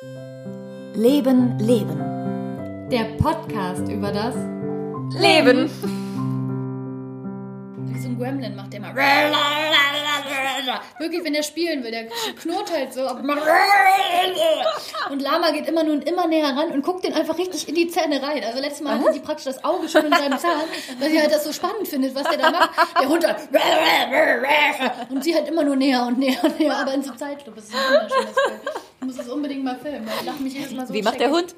Leben, Leben. Der Podcast über das Leben. Wie so ein Gremlin macht der immer. Wirklich, wenn der spielen will, der knurrt halt so. Und Lama geht immer nur und immer näher ran und guckt den einfach richtig in die Zähne rein. Also letztes Mal hatte sie praktisch das Auge schon in seinem Zahn, weil sie halt das so spannend findet, was der da macht. Der Hund halt. Und sie halt immer nur näher und näher und näher, aber in so Zeitlupe. Das ist ein wunderschönes Bild. Ich muss es unbedingt mal filmen. Ich lache mich jedes Mal so Wie macht der Hund?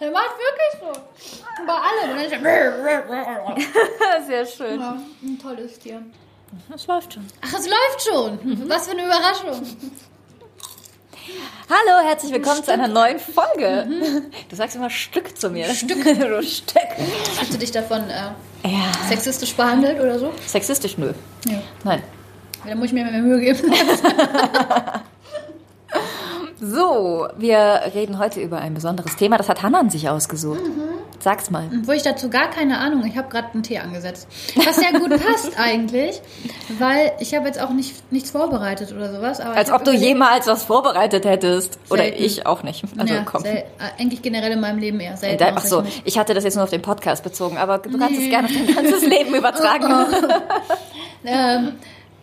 Der macht wirklich so. Bei allem. Er Sehr schön. ja, ein tolles Tier. Es läuft schon. Ach, es läuft schon. Was für eine Überraschung. Hallo, herzlich willkommen zu einer neuen Folge. Du sagst immer Stück zu mir. Stück. Stück. Hast du dich davon äh, Ja. sexistisch behandelt oder so? Sexistisch? Nö. Ja. Nein. Da muss ich mir mehr Mühe geben. So, wir reden heute über ein besonderes Thema. Das hat Hannan sich ausgesucht. Sag's mal. Wo ich dazu gar keine Ahnung, ich habe gerade einen Tee angesetzt. Was sehr gut passt eigentlich, weil ich habe jetzt auch nicht, nichts vorbereitet oder sowas. Als ob du jemals was vorbereitet hättest. Oder Selten. ich auch nicht. Also ja, komm. äh, eigentlich generell in meinem Leben eher selten. Ach so, ich ich hatte das jetzt nur auf den Podcast bezogen, aber du kannst es gerne auf dein ganzes Leben übertragen. Ähm,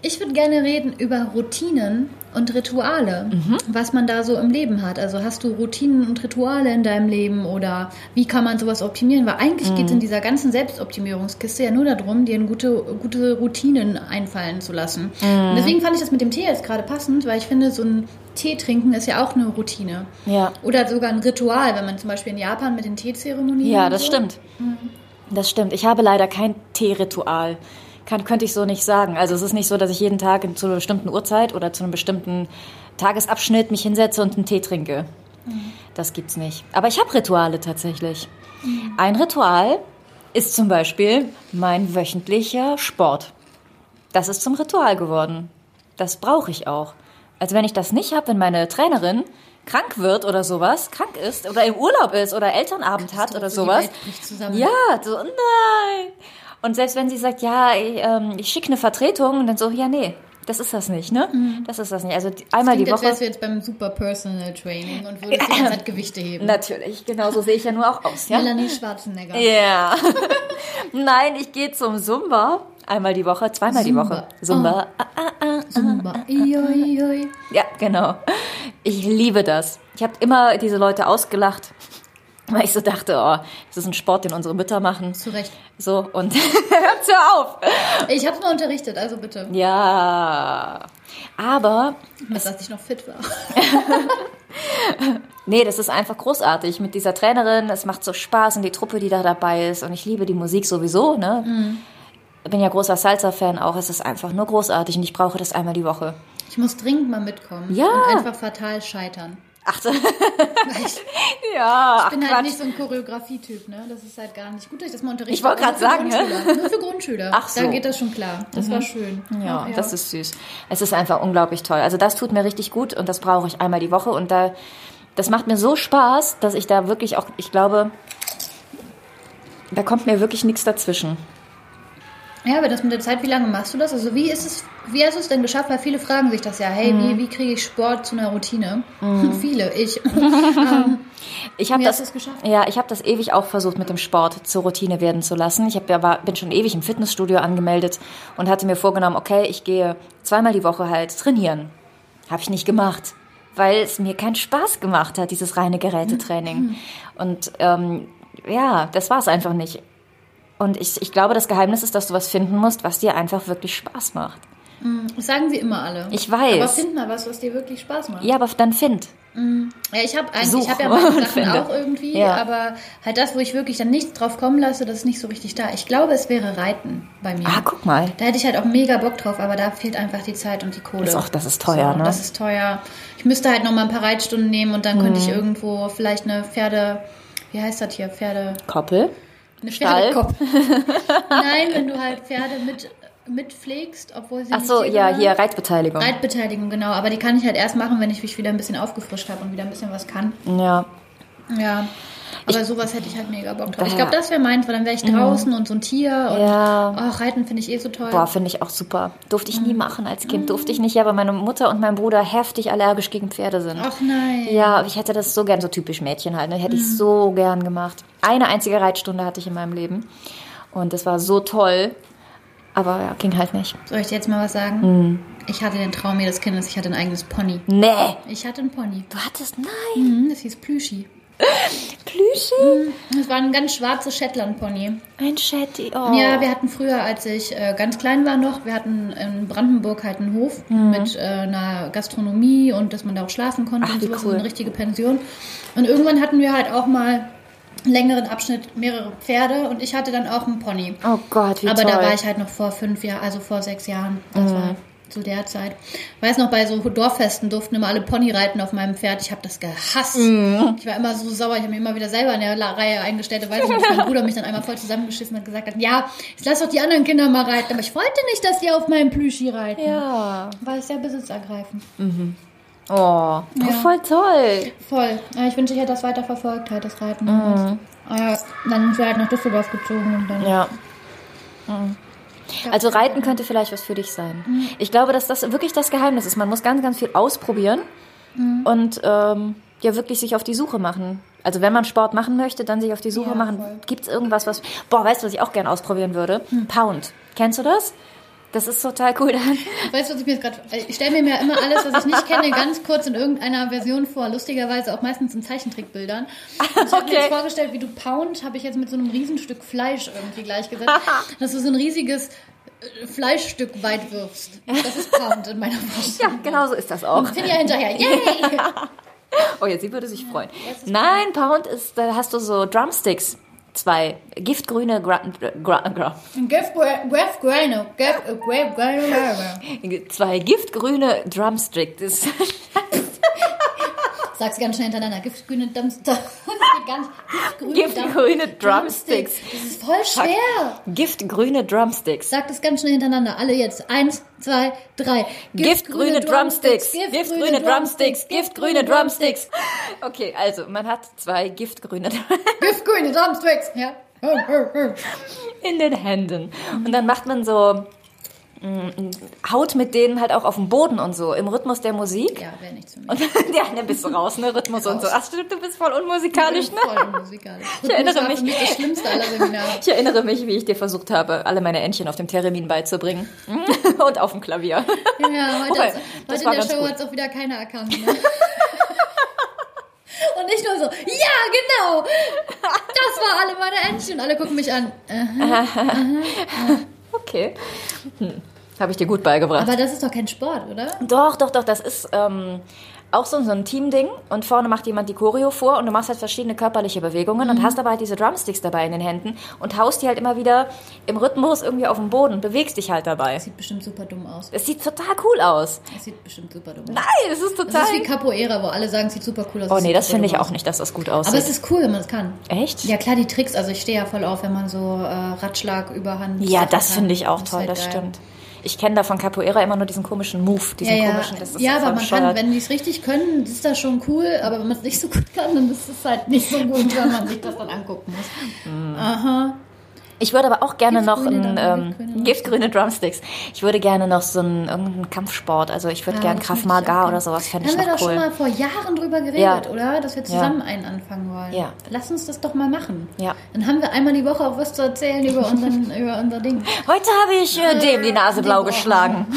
ich würde gerne reden über Routinen und Rituale, Mhm. was man da so im Leben hat. Also hast du Routinen und Rituale in deinem Leben oder wie kann man sowas optimieren? Weil eigentlich Mhm. geht es in dieser ganzen Selbstoptimierungskiste ja nur darum, dir gute, gute Routinen einfallen zu lassen. Mhm. Und deswegen fand ich das mit dem Tee jetzt gerade passend, weil ich finde, so ein Tee trinken ist ja auch eine Routine. Ja. Oder sogar ein Ritual, wenn man zum Beispiel in Japan mit den Teezeremonien. Ja, das so. stimmt. Das stimmt. Ich habe leider kein Teeritual. Kann, könnte ich so nicht sagen. Also es ist nicht so, dass ich jeden Tag zu einer bestimmten Uhrzeit oder zu einem bestimmten Tagesabschnitt mich hinsetze und einen Tee trinke. Das gibt's nicht. Aber ich habe Rituale tatsächlich. Ein Ritual ist zum Beispiel mein wöchentlicher Sport. Das ist zum Ritual geworden. Das brauche ich auch. Also wenn ich das nicht habe, wenn meine Trainerin krank wird oder sowas, krank ist oder im Urlaub ist oder Elternabend hat oder sowas. Ja, so nein. Und selbst wenn sie sagt, ja, ich, ähm, ich schicke eine Vertretung, und dann so, ja, nee, das ist das nicht, ne? Das ist das nicht. Also die, einmal Klingt, die als Woche. wärst du jetzt beim Super Personal Training und würdest die ganze Zeit Gewichte heben. Natürlich, genau so sehe ich ja nur auch aus, ja? Melanie Schwarzenegger. Ja. Nein, ich gehe zum Zumba einmal die Woche, zweimal die Zumba. Woche. Zumba. Ah, ah, ah. Zumba. Ioi, ioi. Ja, genau. Ich liebe das. Ich habe immer diese Leute ausgelacht, weil ich so dachte, oh, das ist ein Sport, den unsere Mütter machen. Zu Recht. So, und hört hör auf. Ich hab's mal unterrichtet, also bitte. Ja. Aber, Dass dass ich noch fit war. nee, das ist einfach großartig mit dieser Trainerin. Es macht so Spaß und die Truppe, die da dabei ist. Und ich liebe die Musik sowieso, ne? Bin ja großer Salsa-Fan auch. Es ist einfach nur großartig und ich brauche das einmal die Woche. Ich muss dringend mal mitkommen. Ja. Und einfach fatal scheitern. Ach, ich ja, ach, bin halt Quatsch. nicht so ein Choreografie-Typ, ne? Das ist halt gar nicht gut, dass ich das mal unterrichte. Ich wollte für sagen, ne? Nur für Grundschüler. Ach so. Da geht das schon klar. Das war schön. Ja, Ach, das ist süß. Es ist einfach unglaublich toll. Also das tut mir richtig gut und das brauche ich einmal die Woche und da das macht mir so Spaß, dass ich da wirklich auch, ich glaube, da kommt mir wirklich nichts dazwischen. Ja, aber das mit der Zeit, wie lange machst du das? Also wie ist es, wie hast du es denn geschafft? Weil viele fragen sich das ja, hey, Mhm. wie, wie kriege ich Sport zu einer Routine? viele, ich. ähm, Ich habe das, hast du es geschafft? ja, ich habe das ewig auch versucht mit dem Sport zur Routine werden zu lassen. Ich hab ja war, bin schon ewig im Fitnessstudio angemeldet und hatte mir vorgenommen, okay, ich gehe zweimal die Woche halt trainieren. Habe ich nicht gemacht, weil es mir keinen Spaß gemacht hat, dieses reine Gerätetraining. Und ähm, ja, das war es einfach nicht. Und ich, ich glaube, das Geheimnis ist, dass du was finden musst, was dir einfach wirklich Spaß macht. das sagen sie immer alle. Ich weiß. Aber find mal was, was dir wirklich Spaß macht. Ja, aber dann find. Ja, ich habe eigentlich, ich habe ja meine Sachen auch irgendwie, Ja. aber halt das, wo ich wirklich dann nichts drauf kommen lasse, das ist nicht so richtig da. Ich glaube, es wäre Reiten bei mir. Ah, guck mal. Da hätte ich halt auch mega Bock drauf, aber da fehlt einfach die Zeit und die Kohle. Ist auch- das ist teuer, ne? Das ist teuer. Ich müsste halt noch mal ein paar Reitstunden nehmen und dann könnte Mhm. ich irgendwo vielleicht eine Pferde, wie heißt das hier, Pferde, Koppel. Eine Stall? Pferdekopf. Nein, wenn du halt Pferde mit mitpflegst, obwohl sie Ach so, ja, hier Reitbeteiligung. Reitbeteiligung, genau. Aber die kann ich halt erst machen, wenn ich mich wieder ein bisschen aufgefrischt habe und wieder ein bisschen was kann. Ja. Ja. Aber sowas hätte ich halt mega Bock drauf. Ich glaube, das wäre meins, weil dann wäre ich draußen und so ein Tier. Und Mhm. Ja. oh, Reiten finde ich eh so toll. Boah, finde ich auch super. Durfte ich Mhm. nie machen als Kind. Durfte ich nicht, ja, weil meine Mutter und mein Bruder heftig allergisch gegen Pferde sind. Ach nein. Ja, ich hätte das so gern, so typisch Mädchen halt, ne? hätte Mhm. ich so gern gemacht. Eine einzige Reitstunde hatte ich in meinem Leben. Und das war so toll. Aber ja, ging halt nicht. Soll ich dir jetzt mal was sagen? Mhm. Ich hatte den Traum jedes Kindes, ich hatte ein eigenes Pony. Nee. Ich hatte ein Pony. Du hattest, nein. Mhm, das hieß Plüschi. Plüschi? Das war ein ganz schwarzes Shetland-Pony. Ein Shetty. Oh. Ja, wir hatten früher, als ich äh, ganz klein war noch, wir hatten in Brandenburg halt einen Hof mit äh, einer Gastronomie und dass man da auch schlafen konnte Ach, und sowas, cool. eine richtige Pension. Und irgendwann hatten wir halt auch mal einen längeren Abschnitt mehrere Pferde und ich hatte dann auch einen Pony. oh Gott, wie Aber toll. da war ich halt noch vor fünf Jahren, also vor sechs Jahren. Das war zu der Zeit. Weiß noch, bei so Dorffesten durften immer alle Pony reiten auf meinem Pferd. Ich habe das gehasst. Ich war immer so sauer. Ich habe mich immer wieder selber in der Reihe eingestellt. Ich dass mein Bruder mich dann einmal voll zusammengeschissen hat und gesagt hat, ja, jetzt lass doch die anderen Kinder mal reiten. Aber ich wollte nicht, dass die auf meinem Plüschi reiten. ja. War ich sehr besitzergreifend. Oh, oh voll toll. Voll. Ja, ich wünsche, ich hätte das weiter verfolgt, halt das Reiten. Aber dann sind wir halt nach Düsseldorf gezogen und dann Ja. Mhm. Also Reiten könnte vielleicht was für dich sein. Ich glaube, dass das wirklich das Geheimnis ist. Man muss ganz, ganz viel ausprobieren und ähm, ja wirklich sich auf die Suche machen. Also wenn man Sport machen möchte, dann sich auf die Suche Ja, machen. Gibt es irgendwas, was... Boah, weißt du, was ich auch gerne ausprobieren würde? Pound. Kennst du das? Das ist total cool. Dann Weißt du, was ich mir jetzt gerade. Ich stelle mir ja immer alles, was ich nicht kenne, ganz kurz in irgendeiner Version vor. Lustigerweise auch meistens in Zeichentrickbildern. Und ich habe mir Okay. jetzt vorgestellt, wie du Pound habe ich jetzt mit so einem Riesenstück Fleisch irgendwie gleichgesetzt. dass du so ein riesiges äh, Fleischstück weit wirfst. Das ist Pound in meiner ja, Vorstellung. genau so ist das auch. Finja hinterher. Yay! Oh, ja, sie würde sich freuen. Nein, Pound ist, da hast du so Drumsticks. Zwei giftgrüne Gra Gra Gra zwei giftgrüne Drumsticks. Sag's ganz schnell hintereinander. Giftgrüne Dumpster. ganz giftgrüne, Giftgrüne Dump- Drumsticks. Das ist voll schwer. Giftgrüne Drumsticks. Sag das ganz schnell hintereinander. Alle jetzt. Eins, zwei, drei. Giftgrüne Drumsticks. Giftgrüne Drumsticks. Giftgrüne Drumsticks. Okay, also man hat zwei giftgrüne Giftgrüne Drumsticks. Ja. in den Händen. Und dann macht man so haut mit denen halt auch auf den Boden und so im Rhythmus der Musik. Ja, wäre nichts für mich. Und ja, dann bist du raus, ne? Rhythmus und so. Ach stimmt, du bist voll unmusikalisch, ne? Voll unmusikalisch. Ich erinnere mich. das Schlimmste aller Seminare. Ich erinnere mich, wie ich dir versucht habe, alle meine Entchen auf dem Theremin beizubringen. Und auf dem Klavier. Ja, heute, Okay, hat's- heute in der Show hat es auch wieder keiner erkannt. Ne? Und nicht nur so, ja, genau, das war alle meine Entchen. Und alle gucken mich an. Äh, Okay. Hm. Habe ich dir gut beigebracht. Aber das ist doch kein Sport, oder? Doch, doch, doch, das ist ähm, auch so, so ein Teamding. Und vorne macht jemand die Choreo vor und du machst halt verschiedene körperliche Bewegungen und hast aber halt diese Drumsticks dabei in den Händen und haust die halt immer wieder im Rhythmus irgendwie auf den Boden, bewegst dich halt dabei. Das sieht bestimmt super dumm aus. Es sieht total cool aus. Das sieht bestimmt super dumm aus. Nein, es ist total... Das ist wie Capoeira, wo alle sagen, es sieht super cool aus. oh Es nee, das finde ich auch aus. nicht, dass das gut Aber aussieht. es ist cool, wenn man es kann. Echt? Ja, klar, die Tricks. Also ich stehe ja voll auf, wenn man so äh, Ratschlag, Überhand. Ja, das finde ich auch ist toll, halt das geil. stimmt. Ich kenne da von Capoeira immer nur diesen komischen Move, diesen Ja, ja, komischen, das ist ja aber man kann, bescheuert. wenn die es richtig können, ist das schon cool, aber wenn man es nicht so gut kann, dann ist es halt nicht so gut, wenn man sich das dann angucken muss. Mhm. Aha. Ich würde aber auch gerne noch Giftgrüne ein, ähm, giftgrüne giftgrüne Drumsticks. Ich würde gerne noch so einen irgendeinen Kampfsport, also ich würde Ja, gerne das Krav Maga gerne. oder sowas, fände ich haben wir doch cool. schon mal vor Jahren drüber geredet, Ja. oder? Dass wir zusammen einen anfangen wollen. Ja. Lass uns das doch mal machen. Ja. Dann haben wir einmal die Woche auch was zu erzählen über, unseren, über unser Ding. Heute habe ich äh, dem die Nase blau geschlagen.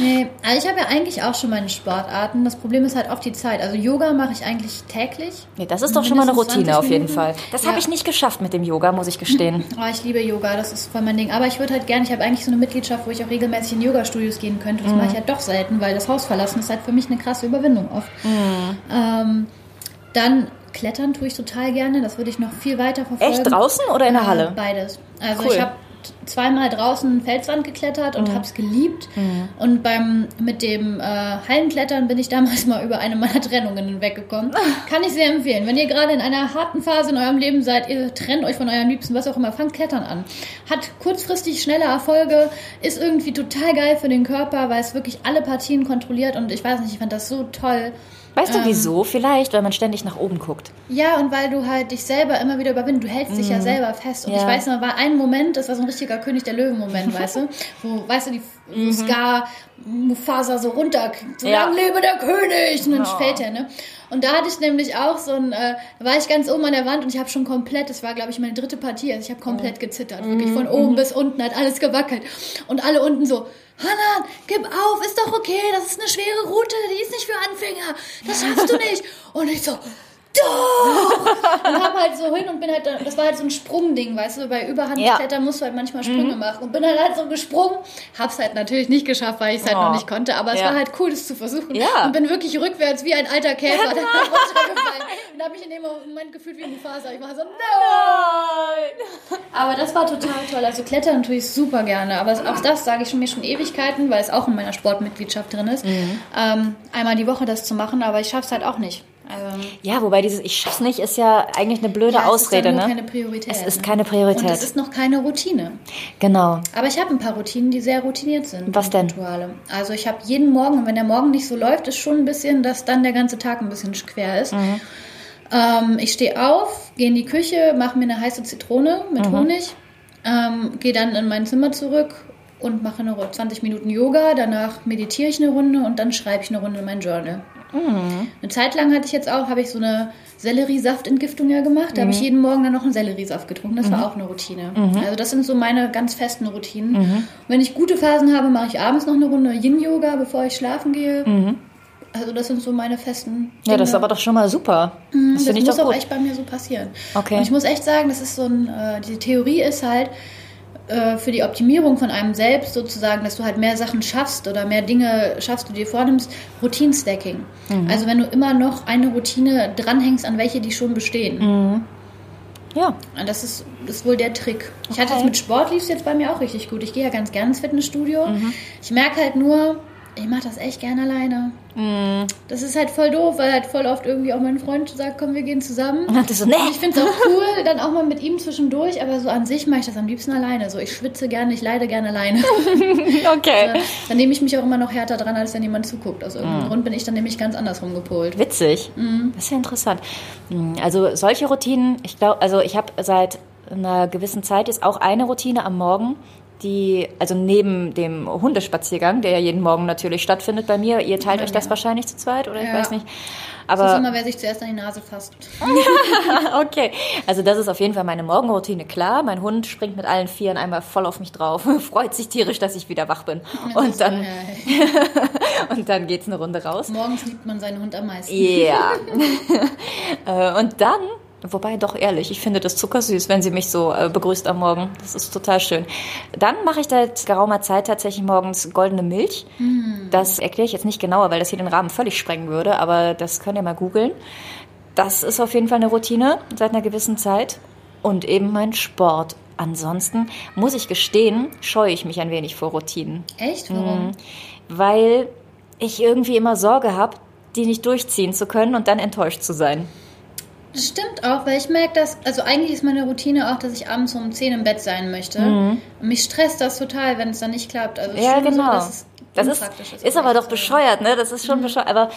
Nee, also ich habe ja eigentlich auch schon meine Sportarten. Das Problem ist halt oft die Zeit. Also Yoga mache ich eigentlich täglich. Nee, das ist doch schon mal eine Routine 20 auf jeden. Fall. Das Ja. habe ich nicht geschafft mit dem Yoga, muss ich gestehen. Oh, ich liebe Yoga, das ist voll mein Ding. Aber ich würde halt gerne, ich habe eigentlich so eine Mitgliedschaft, wo ich auch regelmäßig in Yoga-Studios gehen könnte. Das Mhm. mache ich halt doch selten, weil das Haus verlassen ist halt für mich eine krasse Überwindung oft. Mhm. Ähm, dann Klettern tue ich total gerne, das würde ich noch viel weiter verfolgen. Echt draußen oder in der Äh, Halle? Beides. Also Cool. ich habe zweimal draußen Felswand geklettert Mhm. und habe es geliebt. Und beim mit dem äh, Hallenklettern bin ich damals mal über eine meiner Trennungen hinweggekommen. Kann ich sehr empfehlen. Wenn ihr gerade in einer harten Phase in eurem Leben seid, ihr trennt euch von eurem Liebsten, was auch immer, fangt Klettern an. Hat kurzfristig schnelle Erfolge, ist irgendwie total geil für den Körper, weil es wirklich alle Partien kontrolliert und ich weiß nicht, ich fand das so toll. Weißt du wieso? Vielleicht, weil man ständig nach oben guckt. Ja, und weil du halt dich selber immer wieder überwindest. Du hältst dich ja selber fest. Und Mhm. Ja. ich weiß noch, war ein Moment, das war so ein richtiger König der Löwen-Moment, weißt du? Wo, weißt du, die wo Scar Mufasa so runter, so Mhm. Ja. lang lebe der König! Und dann Oh. fällt er, ne? Und da hatte ich nämlich auch so ein, äh, da war ich ganz oben an der Wand und ich habe schon komplett, das war glaube ich meine dritte Partie, also ich habe komplett gezittert, wirklich von Mhm. oben bis unten hat alles gewackelt. Und alle unten so, Hannah, gib auf, ist doch okay, das ist eine schwere Route, die ist nicht für Anfänger, das schaffst du nicht. Und ich so, doch! Und hab halt so hin und bin halt, da- das war halt so ein Sprungding, weißt du, bei Überhandklettern musst du halt manchmal Sprünge machen. Und bin halt halt so gesprungen, hab's halt natürlich nicht geschafft, weil ich es halt Oh. noch nicht konnte, aber es Ja. war halt cool, das zu versuchen. Ja. Und bin wirklich rückwärts wie ein alter Käfer runtergefallen. Und hab mich in dem Moment gefühlt wie Mufasa. Ich war so, no! Aber das war total toll. Also Klettern tue ich super gerne. Aber auch das sage ich schon mir schon Ewigkeiten, weil es auch in meiner Sportmitgliedschaft drin ist. Ähm, einmal die Woche das zu machen, aber ich schaff's halt auch nicht. Also, Ja, wobei dieses Ich schaff's nicht ist ja eigentlich eine blöde ja, Ausrede, es ist dann nur ne? keine Priorität. Es ist ne? keine Priorität. Und es ist noch keine Routine. Genau. Aber ich habe ein paar Routinen, die sehr routiniert sind. Was denn? Rituale. Also ich habe jeden Morgen, und wenn der Morgen nicht so läuft, ist schon ein bisschen, dass dann der ganze Tag ein bisschen quer ist. Mhm. Ähm, ich stehe auf, gehe in die Küche, mache mir eine heiße Zitrone mit Mhm. Honig, ähm, gehe dann in mein Zimmer zurück und mache eine 20 Minuten Yoga. Danach meditiere ich eine Runde und dann schreibe ich eine Runde in mein Journal. Mhm. Eine Zeit lang hatte ich jetzt auch, habe ich so eine Selleriesaftentgiftung ja gemacht. Da habe ich Mhm. jeden Morgen dann noch einen Selleriesaft getrunken. Das war auch eine Routine. Also das sind so meine ganz festen Routinen. Mhm. Wenn ich gute Phasen habe, mache ich abends noch eine Runde Yin-Yoga, bevor ich schlafen gehe. Also das sind so meine festen Mhm. Ja, das ist Dinge. aber doch schon mal super. Das Mhm. Das ich muss auch gut. echt bei mir so passieren. Okay. Und ich muss echt sagen, das ist so ein, äh, diese Theorie ist halt äh, für die Optimierung von einem selbst sozusagen, dass du halt mehr Sachen schaffst oder mehr Dinge schaffst, du dir vornimmst, Routinestacking. Mhm. Also wenn du immer noch eine Routine dranhängst an welche, die schon bestehen. Mhm. Ja. Und Das ist, das ist wohl der Trick. Ich hatte Okay. es mit Sport, lief es jetzt bei mir auch richtig gut. Ich gehe ja ganz gerne ins Fitnessstudio. Mhm. Ich merke halt nur, ich mache das echt gerne alleine. Mhm. Das ist halt voll doof, weil halt voll oft irgendwie auch mein Freund sagt, komm, wir gehen zusammen. Und so, nee. Und ich finde es auch cool, dann auch mal mit ihm zwischendurch, aber so an sich mache ich das am liebsten alleine. So, ich schwitze gerne, ich leide gerne alleine. Okay. dann nehme ich mich auch immer noch härter dran, als wenn jemand zuguckt. Aus irgendeinem Grund bin ich dann nämlich ganz andersrum gepolt. Witzig. Mhm. Das ist ja interessant. Hm, Also solche Routinen, ich glaube, also ich habe seit einer gewissen Zeit jetzt auch eine Routine am Morgen, die, also neben dem Hundespaziergang, der ja jeden Morgen natürlich stattfindet bei mir, ihr teilt Bei euch das mir. wahrscheinlich zu zweit oder ich Ja. weiß nicht. Das ist Aber immer, wer sich zuerst an die Nase fasst. okay, also das ist auf jeden Fall meine Morgenroutine klar. Mein Hund springt mit allen Vieren einmal voll auf mich drauf, freut sich tierisch, dass ich wieder wach bin. Und dann, Ja, und dann geht's eine Runde raus. Morgens liebt man seinen Hund am meisten. Ja. Äh, und dann, wobei doch ehrlich, ich finde das zuckersüß, wenn sie mich so äh, begrüßt am Morgen. Das ist total schön. Dann mache ich seit geraumer Zeit tatsächlich morgens goldene Milch. Das erkläre ich jetzt nicht genauer, weil das hier den Rahmen völlig sprengen würde, aber das könnt ihr mal googeln. Das ist auf jeden Fall eine Routine seit einer gewissen Zeit. Und eben mein Sport. Ansonsten muss ich gestehen, scheue ich mich ein wenig vor Routinen Echt? Warum? weil ich irgendwie immer Sorge habe, die nicht durchziehen zu können und dann enttäuscht zu sein. Das stimmt auch, weil ich merke, dass, also eigentlich ist meine Routine auch, dass ich abends um 10 im Bett sein möchte. Und mich stresst das total, wenn es dann nicht klappt. Also Mhm. Ja, genau. So, das ist, ist. ist aber doch bescheuert, ne? Das ist schon bescheuert. Aber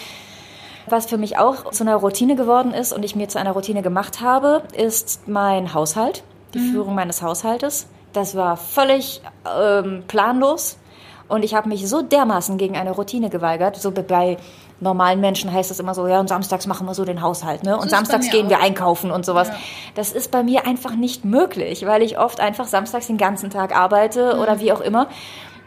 was für mich auch zu einer Routine geworden ist und ich mir zu einer Routine gemacht habe, ist mein Haushalt, die Führung meines Haushaltes. Das war völlig ähm, planlos und ich habe mich so dermaßen gegen eine Routine geweigert. So bei normalen Menschen heißt es immer so, ja, und samstags machen wir so den Haushalt, ne? Und samstags gehen wir auch. einkaufen und sowas. Ja. Das ist bei mir einfach nicht möglich, weil ich oft einfach samstags den ganzen Tag arbeite Mhm. oder wie auch immer.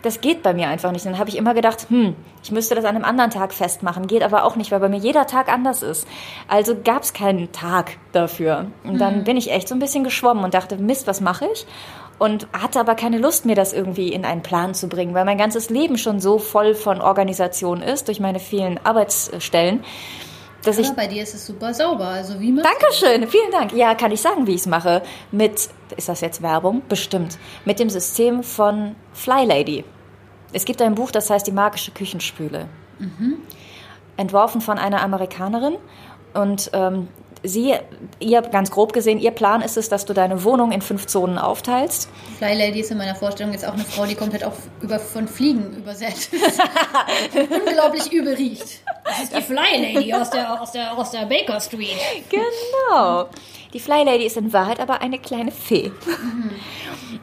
Das geht bei mir einfach nicht. Dann habe ich immer gedacht, hm, ich müsste das an einem anderen Tag festmachen. Geht aber auch nicht, weil bei mir jeder Tag anders ist. Also gab es keinen Tag dafür. Und dann Mhm. bin ich echt so ein bisschen geschwommen und dachte, Mist, was mache ich? Und hatte aber keine Lust, mir das irgendwie in einen Plan zu bringen, weil mein ganzes Leben schon so voll von Organisation ist, durch meine vielen Arbeitsstellen, dass ich Aber bei dir ist es super sauber. Also wie machst Dankeschön, vielen Dank. Ja, kann ich sagen, wie ich es mache. Mit, ist das jetzt Werbung? Bestimmt. Mit dem System von Fly Lady. Es gibt ein Buch, das heißt Die magische Küchenspüle. Entworfen von einer Amerikanerin. Und ähm, sie, ihr, ganz grob gesehen, ihr Plan ist es, dass du deine Wohnung in fünf Zonen aufteilst. Fly Lady ist in meiner Vorstellung jetzt auch eine Frau, die komplett auf, über, von Fliegen übersät ist. Unglaublich übel riecht. Das ist die Fly Lady aus der, aus der, aus der Baker Street. Genau. Die Fly Lady ist in Wahrheit aber eine kleine Fee.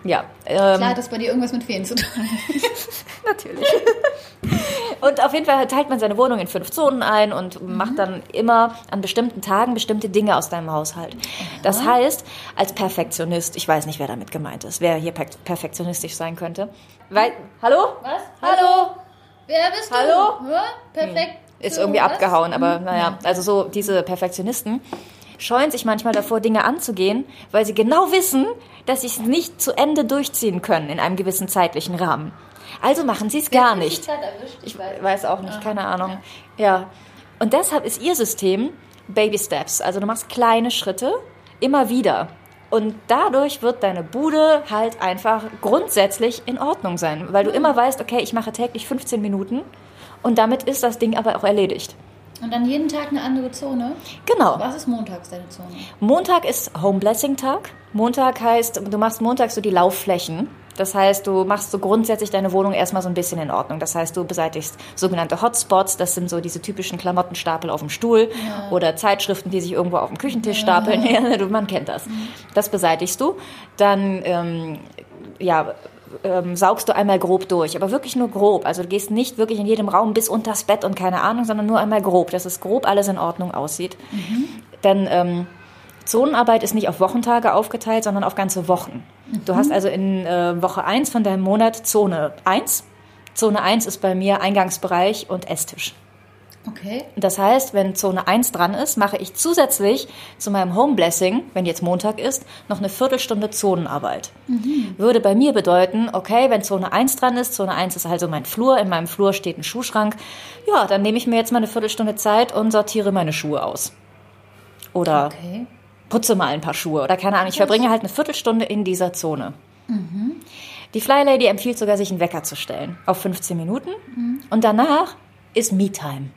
Ja. Ähm, Klar hat das bei dir irgendwas mit Feen zu tun. Natürlich. Und auf jeden Fall teilt man seine Wohnung in fünf Zonen ein und macht dann immer an bestimmten Tagen bestimmte Dinge aus deinem Haushalt. Das heißt, als Perfektionist, ich weiß nicht, wer damit gemeint ist, wer hier per perfektionistisch sein könnte. Weil, hallo? Was? Hallo? Wer bist du? Hallo? Perfekt. Ist So, irgendwie was? abgehauen, aber Mhm. naja, also so diese Perfektionisten scheuen sich manchmal davor, Dinge anzugehen, weil sie genau wissen, dass sie es nicht zu Ende durchziehen können in einem gewissen zeitlichen Rahmen. Also machen sie es gar nicht. ich weiß. Weiß auch nicht, keine Ahnung. Ja. Und deshalb ist ihr System Baby Steps. Also du machst kleine Schritte immer wieder. Und dadurch wird deine Bude halt einfach grundsätzlich in Ordnung sein, weil du immer weißt, okay, ich mache täglich 15 Minuten und damit ist das Ding aber auch erledigt. Und dann jeden Tag eine andere Zone. Genau. Was ist montags deine Zone? Montag ist Home Blessing Tag. Montag heißt, du machst montags so die Laufflächen. Das heißt, du machst so grundsätzlich deine Wohnung erstmal so ein bisschen in Ordnung. Das heißt, du beseitigst sogenannte Hotspots. Das sind so diese typischen Klamottenstapel auf dem Stuhl oder Zeitschriften, die sich irgendwo auf dem Küchentisch stapeln. Ja, man kennt das. Das beseitigst du. Dann, ähm, ja, ähm, saugst du einmal grob durch, aber wirklich nur grob. Also du gehst nicht wirklich in jedem Raum bis unters Bett und keine Ahnung, sondern nur einmal grob, dass es grob alles in Ordnung aussieht. Dann ähm, Zonenarbeit ist nicht auf Wochentage aufgeteilt, sondern auf ganze Wochen. Du hast also in äh, Woche 1 von deinem Monat Zone 1. Zone 1 ist bei mir Eingangsbereich und Esstisch. Okay. Das heißt, wenn Zone 1 dran ist, mache ich zusätzlich zu meinem Home Blessing, wenn jetzt Montag ist, noch eine Viertelstunde Zonenarbeit. Würde bei mir bedeuten, okay, wenn Zone 1 dran ist, Zone 1 ist also mein Flur, in meinem Flur steht ein Schuhschrank, ja, dann nehme ich mir jetzt mal eine Viertelstunde Zeit und sortiere meine Schuhe aus. Oder Okay. putze mal ein paar Schuhe oder keine Ahnung. Ich verbringe halt eine Viertelstunde in dieser Zone. Die Fly Lady empfiehlt sogar, sich einen Wecker zu stellen auf 15 Minuten. Und danach ist Me-Time.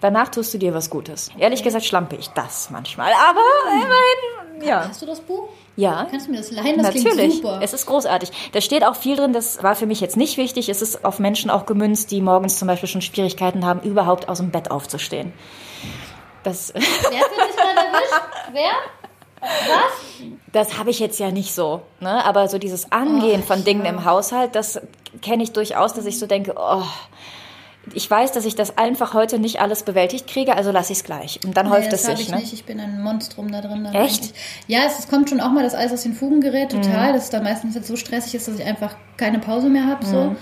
Danach tust du dir was Gutes. Ehrlich gesagt schlampe ich das manchmal, aber immerhin, ja. Hast du das Buch? Ja. Kannst du mir das leihen? Das Natürlich. super. Es ist großartig. Da steht auch viel drin, das war für mich jetzt nicht wichtig. Es ist auf Menschen auch gemünzt, die morgens zum Beispiel schon Schwierigkeiten haben, überhaupt aus dem Bett aufzustehen. Das, Wer hat dich gerade erwischt? Wer? Was? das habe ich jetzt ja nicht so. Ne? Aber so dieses Angehen Oh, von Dingen ja. im Haushalt, das kenne ich durchaus, dass ich so denke, oh, ich weiß, dass ich das einfach heute nicht alles bewältigt kriege, also lasse ich es gleich. Und dann häuft nee, das es sich. ich Ne? nicht. Ich bin ein Monstrum da drin. Echt? Ja, es, es kommt schon auch mal das Eis aus den Fugen gerät, Mhm. total. Dass es dann meistens jetzt so stressig ist, dass ich einfach keine Pause mehr habe. So.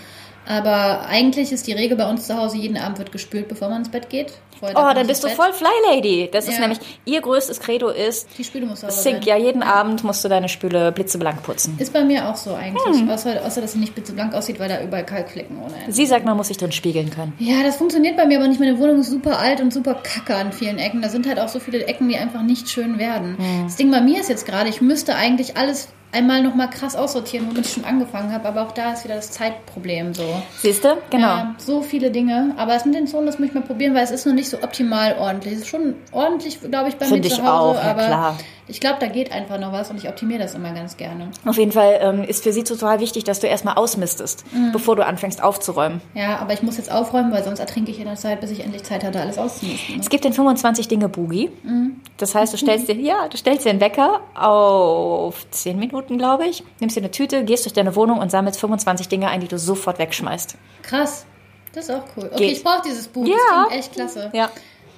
Aber eigentlich ist die Regel bei uns zu Hause, jeden Abend wird gespült, bevor man ins Bett geht. Vorher Oh, dann bist du ins voll Fly Lady. Das ist Ja. nämlich, ihr größtes Credo ist, Bett. Die Spüle muss sauber Sink, sein. ja, jeden Abend musst du deine Spüle blitzeblank putzen. Ist bei mir auch so eigentlich. Hm. Außer, außer, dass sie nicht blitzeblank aussieht, weil da überall Kalkflecken ohne Ende. Sie sagt, man muss sich drin spiegeln können. Ja, das funktioniert bei mir aber nicht. Meine Wohnung ist super alt und super kacke an vielen Ecken. Da sind halt auch so viele Ecken, die einfach nicht schön werden. Das Ding bei mir ist jetzt gerade, ich müsste eigentlich alles einmal nochmal krass aussortieren, womit ich schon angefangen habe. Aber auch da ist wieder das Zeitproblem so. Siehst du? Genau. Ja, so viele Dinge. Aber das mit den Zonen, das muss ich mal probieren, weil es ist noch nicht so optimal ordentlich. Es ist schon ordentlich, glaube ich, bei Finde mir ich zu Hause. auch, ja, aber klar. Ich glaube, da geht einfach noch was und ich optimiere das immer ganz gerne. Auf jeden Fall ähm, ist für sie total wichtig, dass du erstmal ausmistest, Mhm. bevor du anfängst aufzuräumen. Ja, aber ich muss jetzt aufräumen, weil sonst ertrinke ich in der Zeit, bis ich endlich Zeit hatte, alles auszumisten. Ne? Es gibt den 25 Dinge Boogie. Mhm. Das heißt, du stellst dir, ja, du stellst dir einen Wecker auf 10 Minuten, glaube ich, nimmst dir eine Tüte, gehst durch deine Wohnung und sammelst 25 Dinge ein, die du sofort wegschmeißt. Krass. Das ist auch cool. Okay, Geht. ich brauche dieses Buch. Ja. Das klingt echt klasse. Ja.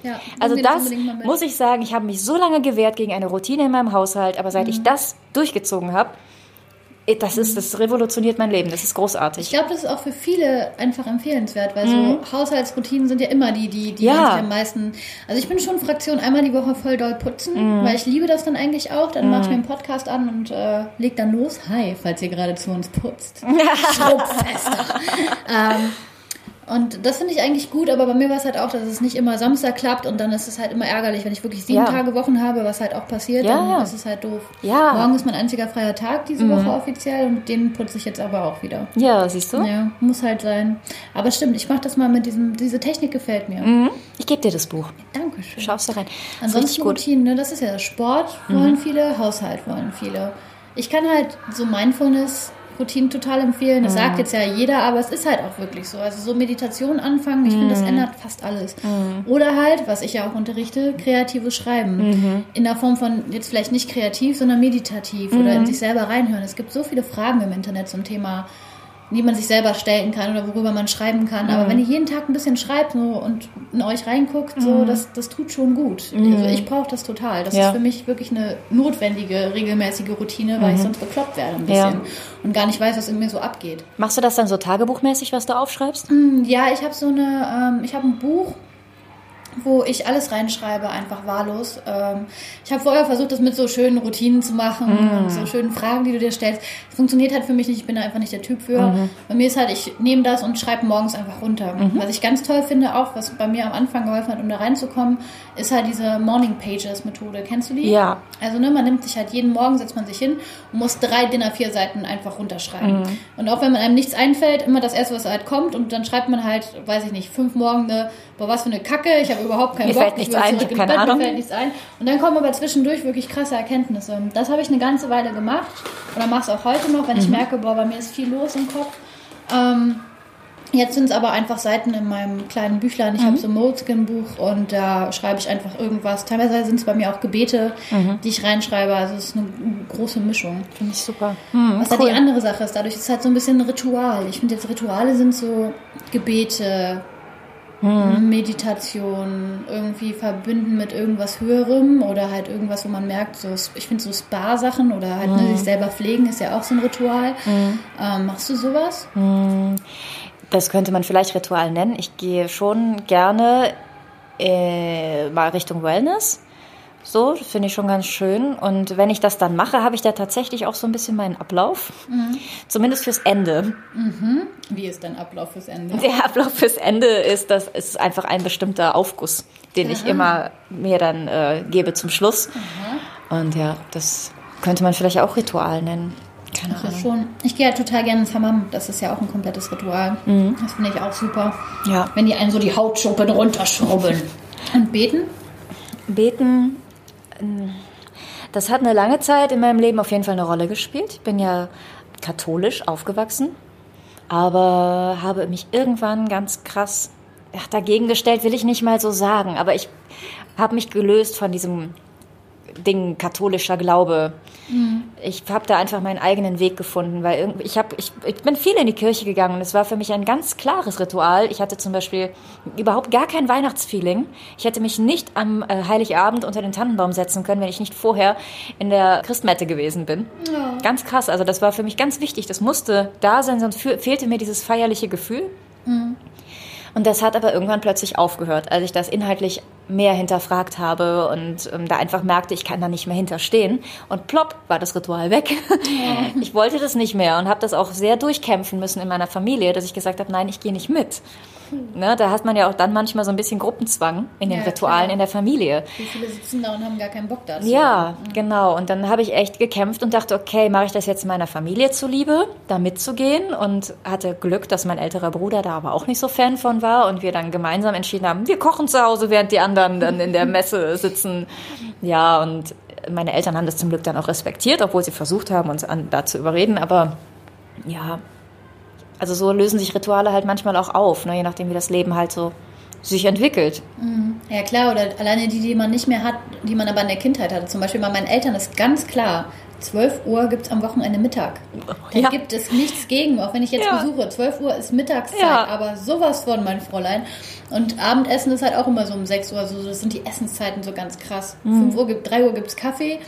Ja, Also das muss ich sagen, ich habe mich so lange gewehrt gegen eine Routine in meinem Haushalt, aber Mhm. seit ich das durchgezogen habe, eh, das ist, das revolutioniert mein Leben. Das ist großartig. Ich glaube, das ist auch für viele einfach empfehlenswert, weil so Haushaltsroutinen sind ja immer die, die, die Mhm. Ja. am meisten. Also ich bin schon Fraktion einmal die Woche voll doll putzen, Mhm. weil ich liebe das dann eigentlich auch. Dann mache ich mir einen Podcast an und äh, leg dann los. Hi, falls ihr gerade zu uns putzt. Schrubbfester. ähm, und das finde ich eigentlich gut, aber bei mir war es halt auch, dass es nicht immer Samstag klappt und dann ist es halt immer ärgerlich, wenn ich wirklich sieben Ja. Tage Wochen habe, was halt auch passiert, Ja, dann ja. ist es halt doof. Ja. Mhm. Morgen ist mein einziger freier Tag diese Woche offiziell und den putze ich jetzt aber auch wieder. Ja, siehst du? Ja, muss halt sein. Aber stimmt, ich mache das mal mit diesem, diese Technik gefällt mir. Mhm. Ich gebe dir das Buch. Dankeschön. Schaust du rein. Das Ansonsten gut. Mhm. Routinen, ne? das ist ja Sport wollen viele, Haushalt wollen viele. Ich kann halt so Mindfulness Routinen total empfehlen. Das sagt jetzt ja jeder, aber es ist halt auch wirklich so. Also so Meditation anfangen, ich finde, das ändert fast alles. Oder halt, was ich ja auch unterrichte, kreatives Schreiben. In der Form von jetzt vielleicht nicht kreativ, sondern meditativ oder in sich selber reinhören. Es gibt so viele Fragen im Internet zum Thema die man sich selber stellen kann oder worüber man schreiben kann. Aber wenn ihr jeden Tag ein bisschen schreibt so, und in euch reinguckt, so, das, das tut schon gut. Also ich brauche das total. Das Ja. ist für mich wirklich eine notwendige, regelmäßige Routine, weil ich sonst bekloppt werde ein bisschen Ja. und gar nicht weiß, was in mir so abgeht. Machst du das dann so tagebuchmäßig, was du aufschreibst? Ja, ich habe so eine, ähm, ich habe ein Buch, wo ich alles reinschreibe, einfach wahllos. Ähm, ich habe vorher versucht, das mit so schönen Routinen zu machen und so schönen Fragen, die du dir stellst. Das funktioniert halt für mich nicht, ich bin da einfach nicht der Typ für. Bei mir ist halt, ich nehme das und schreibe morgens einfach runter. Was ich ganz toll finde, auch was bei mir am Anfang geholfen hat, um da reinzukommen, ist halt diese Morning Pages Methode. Kennst du die? Ja. Also ne, man nimmt sich halt jeden Morgen, setzt man sich hin und muss drei DIN A4 Seiten einfach runterschreiben. Und auch wenn man einem nichts einfällt, immer das erste, was halt kommt und dann schreibt man halt, weiß ich nicht, fünf Morgende, boah, was für eine Kacke, ich habe überhaupt keinen Mir Bock. fällt nichts will ein, ich keine Bett, Ahnung. Mir fällt nichts ein. Und dann kommen aber zwischendurch wirklich krasse Erkenntnisse. Das habe ich eine ganze Weile gemacht oder mache es auch heute noch, wenn ich merke, boah, bei mir ist viel los im Kopf. Ähm, Jetzt sind es aber einfach Seiten in meinem kleinen Büchlein. Ich habe so ein Moleskin-Buch und da schreibe ich einfach irgendwas. Teilweise sind es bei mir auch Gebete, die ich reinschreibe. Also es ist eine große Mischung. Finde ich super. Hm, Was halt die andere Sache ist, dadurch ist es halt so ein bisschen ein Ritual. Ich finde jetzt Rituale sind so Gebete, Meditation, irgendwie verbinden mit irgendwas Höherem oder halt irgendwas, wo man merkt, so, ich finde so Spa-Sachen oder halt ne, sich selber pflegen ist ja auch so ein Ritual. Ähm, machst du sowas? Das könnte man vielleicht Ritual nennen. Ich gehe schon gerne äh, mal Richtung Wellness. So, das finde ich schon ganz schön. Und wenn ich das dann mache, habe ich da tatsächlich auch so ein bisschen meinen Ablauf. Zumindest fürs Ende. Wie ist dein Ablauf fürs Ende? Der Ablauf fürs Ende ist, das ist einfach ein bestimmter Aufguss, den ich immer mir dann äh, gebe zum Schluss. Und ja, das könnte man vielleicht auch Ritual nennen. Keine Das ist Ahnung. schon. Ich gehe halt total gerne ins Hammam. Das ist ja auch ein komplettes Ritual. Das finde ich auch super. Ja. Wenn die einen so die Hautschuppen runterschrubben. Und beten? Beten, das hat eine lange Zeit in meinem Leben auf jeden Fall eine Rolle gespielt. Ich bin ja katholisch aufgewachsen, aber habe mich irgendwann ganz krass dagegen gestellt, will ich nicht mal so sagen, aber ich habe mich gelöst von diesem Ding katholischer Glaube. Ich habe da einfach meinen eigenen Weg gefunden, weil irgendwie, ich, hab, ich, ich bin viel in die Kirche gegangen und es war für mich ein ganz klares Ritual. Ich hatte zum Beispiel überhaupt gar kein Weihnachtsfeeling. Ich hätte mich nicht am äh, Heiligabend unter den Tannenbaum setzen können, wenn ich nicht vorher in der Christmette gewesen bin. Ganz krass, also das war für mich ganz wichtig. Das musste da sein, sonst fe- fehlte mir dieses feierliche Gefühl. Und das hat aber irgendwann plötzlich aufgehört, als ich das inhaltlich mehr hinterfragt habe und ähm, da einfach merkte, ich kann da nicht mehr hinterstehen. Und plopp war das Ritual weg. Ich wollte das nicht mehr und habe das auch sehr durchkämpfen müssen in meiner Familie, dass ich gesagt habe, nein, ich gehe nicht mit. Ne, da hat man ja auch dann manchmal so ein bisschen Gruppenzwang in den Ja, Ritualen klar. in der Familie. Wie viele sitzen da und haben gar keinen Bock dazu? Ja, genau. Und dann habe ich echt gekämpft und dachte, okay, mache ich das jetzt meiner Familie zuliebe, da mitzugehen und hatte Glück, dass mein älterer Bruder da aber auch nicht so Fan von war und wir dann gemeinsam entschieden haben, wir kochen zu Hause, während die anderen dann in der Messe sitzen. Ja, und meine Eltern haben das zum Glück dann auch respektiert, obwohl sie versucht haben, uns an, da zu überreden. Aber ja, also so lösen sich Rituale halt manchmal auch auf, ne, je nachdem, wie das Leben halt so sich entwickelt. Ja klar, oder alleine die, die man nicht mehr hat, die man aber in der Kindheit hatte. Zum Beispiel bei meinen Eltern ist ganz klar, 12 Uhr gibt es am Wochenende Mittag. Da Ja. gibt es nichts gegen, auch wenn ich jetzt Ja. besuche. 12 Uhr ist Mittagszeit, Ja. aber sowas von, mein Fräulein. Und Abendessen ist halt auch immer so um 6 Uhr, so, das sind die Essenszeiten so ganz krass. Mhm. 5 Uhr gibt, 3 Uhr gibt es Kaffee,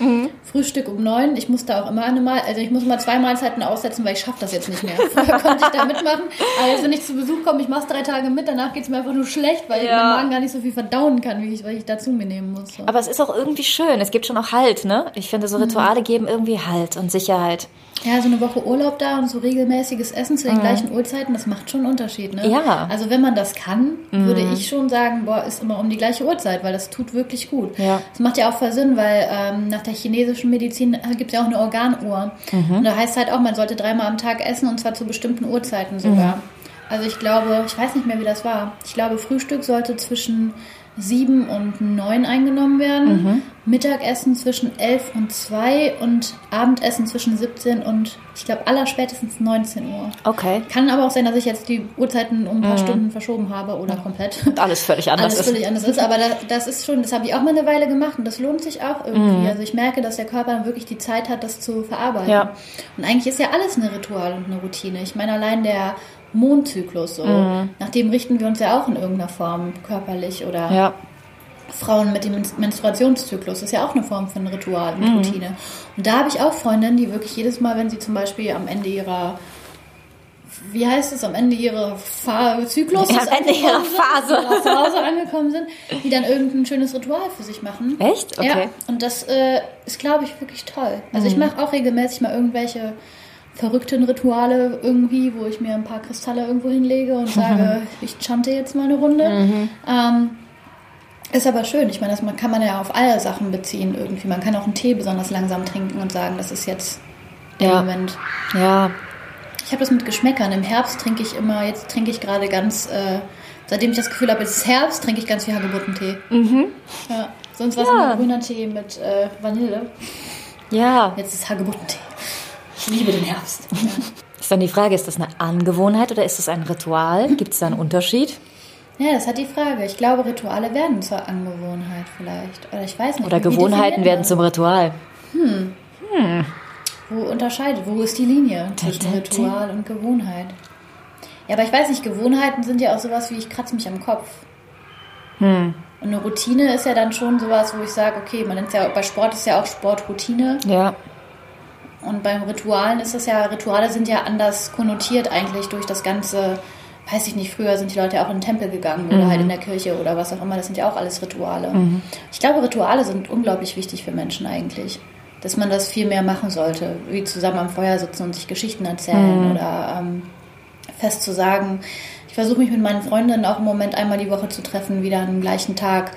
Frühstück um 9. Ich muss da auch immer eine Mal, also ich muss mal zwei Mahlzeiten aussetzen, weil ich schaffe das jetzt nicht mehr. Vorher konnte ich da mitmachen, aber jetzt, wenn ich zu Besuch komme, ich mache drei Tage mit, danach geht es mir einfach nur schlecht, weil Ja. mein Magen gar nicht so viel verdauen kann, wie ich, weil ich dazu mir nehmen muss. So. Aber es ist auch irgendwie schön. Es gibt schon auch Halt, ne? Ich finde, so Rituale geben irgendwie Halt und Sicherheit. Ja, so eine Woche Urlaub da und so regelmäßiges Essen zu den gleichen Uhrzeiten, das macht schon einen Unterschied, ne? Ja. Also wenn man das kann, würde ich schon sagen, boah, ist immer um die gleiche Uhrzeit, weil das tut wirklich gut. Ja. Das macht ja auch voll Sinn, weil ähm, nach der chinesischen Medizin gibt es ja auch eine Organuhr. Und da heißt halt auch, man sollte dreimal am Tag essen und zwar zu bestimmten Uhrzeiten sogar. Also ich glaube, ich weiß nicht mehr, wie das war. Ich glaube, Frühstück sollte zwischen sieben und neun eingenommen werden. Mhm. Mittagessen zwischen elf und zwei und Abendessen zwischen 17 und ich glaube allerspätestens 19 Uhr. Okay. Kann aber auch sein, dass ich jetzt die Uhrzeiten um ein paar Stunden verschoben habe oder komplett. Und alles völlig anders Alles ist. völlig anders ist. Aber das, das ist schon, das habe ich auch mal eine Weile gemacht und das lohnt sich auch irgendwie. Also ich merke, dass der Körper dann wirklich die Zeit hat, das zu verarbeiten. Ja. Und eigentlich ist ja alles eine Ritual und eine Routine. Ich meine, allein der Mondzyklus, so, nach dem richten wir uns ja auch in irgendeiner Form körperlich oder Ja. Frauen mit dem Men- Menstruationszyklus ist ja auch eine Form von Ritual und Routine. Und da habe ich auch Freundinnen, die wirklich jedes Mal, wenn sie zum Beispiel am Ende ihrer, wie heißt es, am Ende ihrer Fa Zyklus Ja, am Ende ihrer Phase. sind, ihrer Phase angekommen sind, die dann irgendein schönes Ritual für sich machen. Echt? Okay. Ja, und das äh, ist, glaube ich, wirklich toll. Also ich mache auch regelmäßig mal irgendwelche verrückten Rituale irgendwie, wo ich mir ein paar Kristalle irgendwo hinlege und sage, ich chante jetzt mal eine Runde. Ähm, ist aber schön. Ich meine, das kann man ja auf alle Sachen beziehen irgendwie. Man kann auch einen Tee besonders langsam trinken und sagen, das ist jetzt der Ja. Moment. Ja. Ich habe das mit Geschmäckern. Im Herbst trinke ich immer, jetzt trinke ich gerade ganz, äh, seitdem ich das Gefühl habe, es ist Herbst, trinke ich ganz viel Hagebuttentee. Ja. Sonst war es Ja. immer grüner Tee mit äh, Vanille. Ja. Jetzt ist Hagebuttentee. Ich liebe den Herbst. Ist dann die Frage, ist das eine Angewohnheit oder ist es ein Ritual? Gibt es da einen Unterschied? ja, das hat die Frage. Ich glaube, Rituale werden zur Angewohnheit vielleicht. Oder ich weiß nicht. Oder Gewohnheiten werden zum Ritual? Wo unterscheidet, wo ist die Linie zwischen. Ritual und Gewohnheit? Ja, aber ich weiß nicht, Gewohnheiten sind ja auch sowas wie, ich kratze mich am Kopf. Hm. Und eine Routine ist ja dann schon sowas, wo ich sage, okay, man nennt ja, bei Sport ist ja auch Sportroutine. Ja. Und beim Ritualen ist es ja, Rituale sind ja anders konnotiert eigentlich durch das ganze, weiß ich nicht, früher sind die Leute ja auch in den Tempel gegangen oder halt in der Kirche oder was auch immer, das sind ja auch alles Rituale. Ich glaube, Rituale sind unglaublich wichtig für Menschen eigentlich. Dass man das viel mehr machen sollte, wie zusammen am Feuer sitzen und sich Geschichten erzählen oder ähm, fest zu sagen, ich versuche mich mit meinen Freundinnen auch im Moment einmal die Woche zu treffen, wieder am gleichen Tag.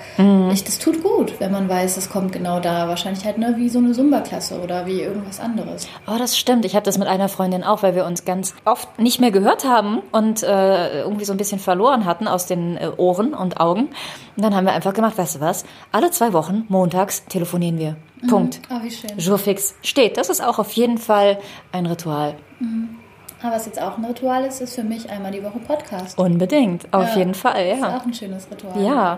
Ich, das tut gut, wenn man weiß, es kommt genau da. Wahrscheinlich halt ne, wie so eine Zumba-Klasse oder wie irgendwas anderes. Oh, das stimmt. Ich habe das mit einer Freundin auch, weil wir uns ganz oft nicht mehr gehört haben und äh, irgendwie so ein bisschen verloren hatten aus den äh, Ohren und Augen. Und dann haben wir einfach gemacht, weißt du was? Alle zwei Wochen, montags, telefonieren wir. Punkt. Oh, wie schön. Jourfix steht. Das ist auch auf jeden Fall ein Ritual. Aber was jetzt auch ein Ritual ist, ist für mich einmal die Woche Podcast. Unbedingt. Auf Ja. jeden Fall, Ist ja. auch ein schönes Ritual. Ja.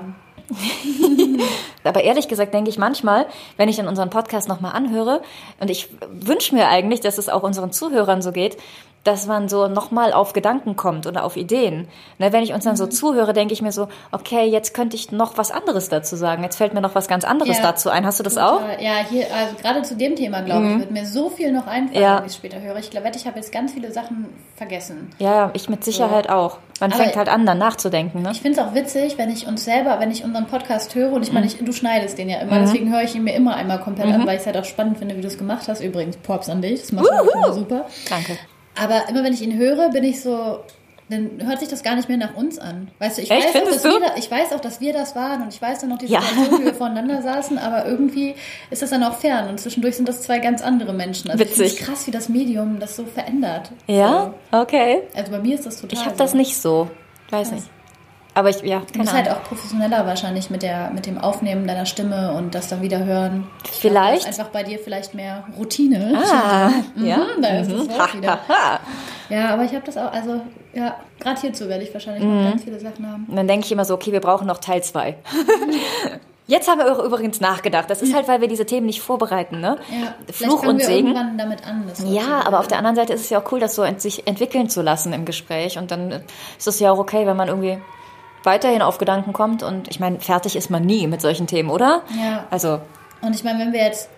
Aber ehrlich gesagt denke ich manchmal, wenn ich in unseren Podcast nochmal anhöre, und ich wünsche mir eigentlich, dass es auch unseren Zuhörern so geht, dass man so nochmal auf Gedanken kommt oder auf Ideen. Ne, wenn ich uns dann so zuhöre, denke ich mir so, okay, jetzt könnte ich noch was anderes dazu sagen. Jetzt fällt mir noch was ganz anderes Ja. dazu ein. Hast du das auch? Mhm. Total. Ja, hier, also gerade zu dem Thema, glaube ich, wird mir so viel noch einfallen, Ja. wenn ich es später höre. Ich glaube, ich habe jetzt ganz viele Sachen vergessen. Ja, ich mit Sicherheit auch. Man Aber- fängt halt an, dann nachzudenken. Ne? Ich finde es auch witzig, wenn ich uns selber, wenn ich unseren Podcast höre und ich Mhm. meine, ich, du schneidest den ja immer, deswegen höre ich ihn mir immer einmal komplett an, weil ich es halt auch spannend finde, wie du es gemacht hast. Übrigens, Props an dich, das machst du auch super. Danke. Aber immer wenn ich ihn höre, bin ich so, dann hört sich das gar nicht mehr nach uns an. Weißt du, ich, Echt? weiß, auch, dass du? wir da, ich weiß auch, dass wir das waren und ich weiß dann noch die Ja. Situation, wie wir voneinander saßen, aber irgendwie ist das dann auch fern und zwischendurch sind das zwei ganz andere Menschen. Also ich Witzig. es krass, wie das Medium das so verändert. Ja? Okay. So. Also bei mir ist das total Ich habe so. das nicht so. Weiß nicht. Aber ich, ja, Du keine bist halt auch professioneller wahrscheinlich mit, der, mit dem Aufnehmen deiner Stimme und das dann wieder hören. Ich glaub, Vielleicht. Ist einfach bei dir vielleicht mehr Routine. Ah, ja. Mhm, da ist das Wort wieder. Ja, aber ich habe das auch, also ja, gerade hierzu werde ich wahrscheinlich Mhm. noch ganz viele Sachen haben. Und dann denke ich immer so, okay, wir brauchen noch Teil 2. Jetzt haben wir übrigens nachgedacht. Das ist halt, weil wir diese Themen nicht vorbereiten, ne? Ja, Fluch und wir Segen. irgendwann damit an. Ja, aber auf der anderen Seite ist es ja auch cool, das so ent sich entwickeln zu lassen im Gespräch. Und dann ist es ja auch okay, wenn man irgendwie weiterhin auf Gedanken kommt. Und ich meine, fertig ist man nie mit solchen Themen, oder? Ja. Also, Und ich meine, wenn wir jetzt,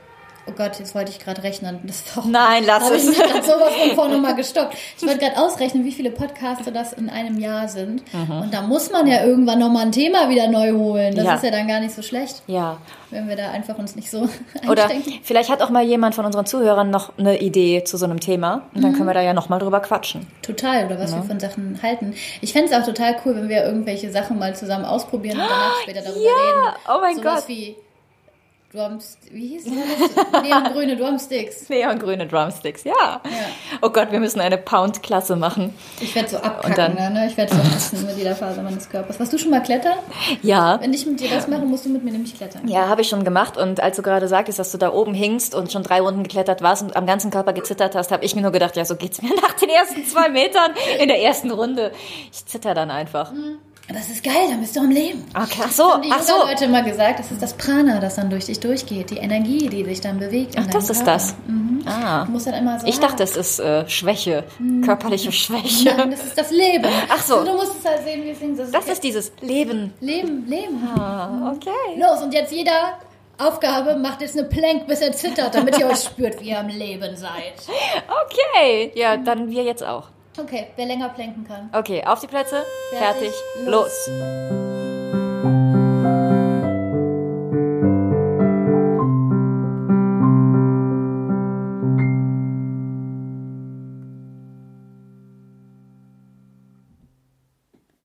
oh Gott, jetzt wollte ich gerade rechnen. Das ist doch, nein, lass habe ich es. mich gerade sowas von vorne mal gestoppt. Ich wollte gerade ausrechnen, wie viele Podcasts das in einem Jahr sind. Und da muss man ja irgendwann nochmal ein Thema wieder neu holen. Das Ja. ist ja dann gar nicht so schlecht, Ja. wenn wir da einfach uns nicht so Oder vielleicht hat auch mal jemand von unseren Zuhörern noch eine Idee zu so einem Thema. Und dann können wir da ja nochmal drüber quatschen. Total, oder was wir von Sachen halten. Ich fände es auch total cool, wenn wir irgendwelche Sachen mal zusammen ausprobieren und danach später darüber Ja, reden. oh mein Sowas Gott. Drums, wie hieß das? Neongrüne Drumsticks. Neongrüne Drumsticks, ja. Oh Gott, wir müssen eine Pound-Klasse machen. Ich werde so abkacken, Und dann- ne? Ich werde so hassen mit jeder Faser meines Körpers. Warst du schon mal klettern? Ja. Wenn ich mit dir das mache, musst du mit mir nämlich klettern. Ja, habe ich schon gemacht. Und als du gerade sagtest, dass du da oben hingst und schon drei Runden geklettert warst und am ganzen Körper gezittert hast, habe ich mir nur gedacht, ja, so geht's mir nach den ersten zwei Metern in der ersten Runde. Ich zitter dann einfach. Aber es ist geil, dann bist du am Leben. Okay, ach so, Haben die ach so. Yoga-Leute immer gesagt, das ist das Prana, das dann durch dich durchgeht. Die Energie, die sich dann bewegt. Ach, das ist Körper. das. Ah. Du musst dann immer so. Ich dachte, es ist äh, Schwäche, körperliche Schwäche. Nein, das ist das Leben. Ach so. Du musst es halt sehen, wie es singt. Das, Das ist dieses Leben. Leben, Leben. Ah, okay. Los, und jetzt jeder Aufgabe macht jetzt eine Plank, bis er zittert, damit ihr euch spürt, wie ihr am Leben seid. Okay. Ja, dann wir jetzt auch. Okay, wer länger planken kann. Okay, auf die Plätze, Fertig, fertig, los.